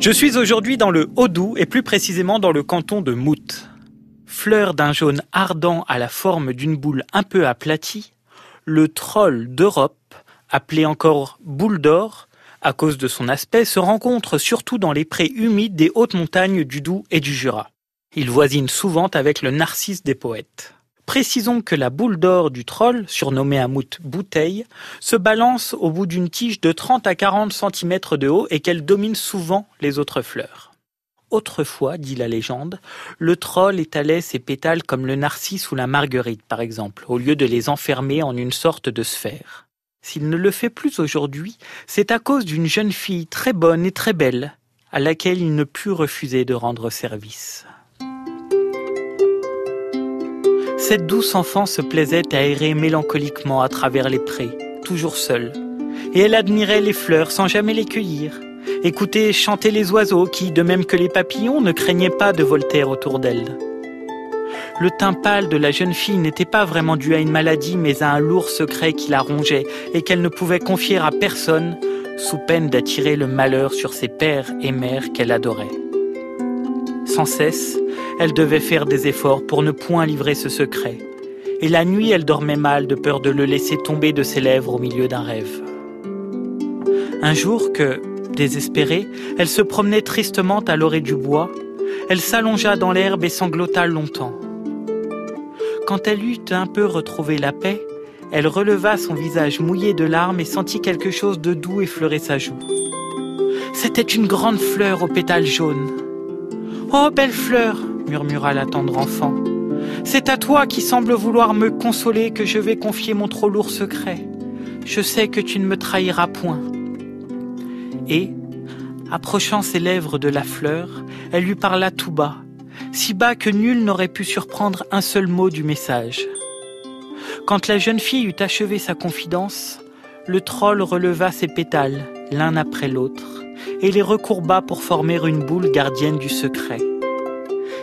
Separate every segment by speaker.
Speaker 1: Je suis aujourd'hui dans le Haut-Doubs et plus précisément dans le canton de Mout. Fleur d'un jaune ardent à la forme d'une boule un peu aplatie, le troll d'Europe, appelé encore boule d'or, à cause de son aspect, se rencontre surtout dans les prés humides des hautes montagnes du Doubs et du Jura. Il voisine souvent avec le narcisse des poètes. Précisons que la boule d'or du troll, surnommée à bouteille, se balance au bout d'une tige de 30 à 40 cm de haut et qu'elle domine souvent les autres fleurs. Autrefois, dit la légende, le troll étalait ses pétales comme le narcisse ou la marguerite, par exemple, au lieu de les enfermer en une sorte de sphère. S'il ne le fait plus aujourd'hui, c'est à cause d'une jeune fille très bonne et très belle, à laquelle il ne put refuser de rendre service. Cette douce enfant se plaisait à errer mélancoliquement à travers les prés, toujours seule. Et elle admirait les fleurs sans jamais les cueillir. Écouter chanter les oiseaux qui, de même que les papillons, ne craignaient pas de volter autour d'elle. Le teint pâle de la jeune fille n'était pas vraiment dû à une maladie, mais à un lourd secret qui la rongeait et qu'elle ne pouvait confier à personne, sous peine d'attirer le malheur sur ses pères et mères qu'elle adorait. Sans cesse, elle devait faire des efforts pour ne point livrer ce secret. Et la nuit, elle dormait mal de peur de le laisser tomber de ses lèvres au milieu d'un rêve. Un jour que, désespérée, elle se promenait tristement à l'orée du bois, elle s'allongea dans l'herbe et sanglota longtemps. Quand elle eut un peu retrouvé la paix, elle releva son visage mouillé de larmes et sentit quelque chose de doux effleurer sa joue. C'était une grande fleur aux pétales jaunes. Oh, belle fleur murmura la tendre enfant. C'est à toi qui semble vouloir me consoler que je vais confier mon trop lourd secret. Je sais que tu ne me trahiras point. Et, approchant ses lèvres de la fleur, elle lui parla tout bas, si bas que nul n'aurait pu surprendre un seul mot du message. Quand la jeune fille eut achevé sa confidence, le troll releva ses pétales, l'un après l'autre, et les recourba pour former une boule gardienne du secret.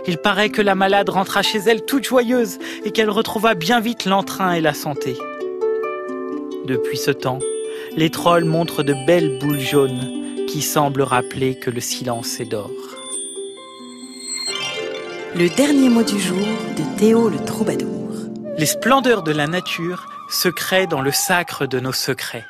Speaker 1: Il paraît que la malade rentra chez elle toute joyeuse et qu'elle retrouva bien vite l'entrain et la santé. Depuis ce temps, les trolls montrent de belles boules jaunes qui semblent rappeler que le silence est d'or.
Speaker 2: Le dernier mot du jour de Théo le troubadour.
Speaker 1: Les splendeurs de la nature se créent dans le sacre de nos secrets.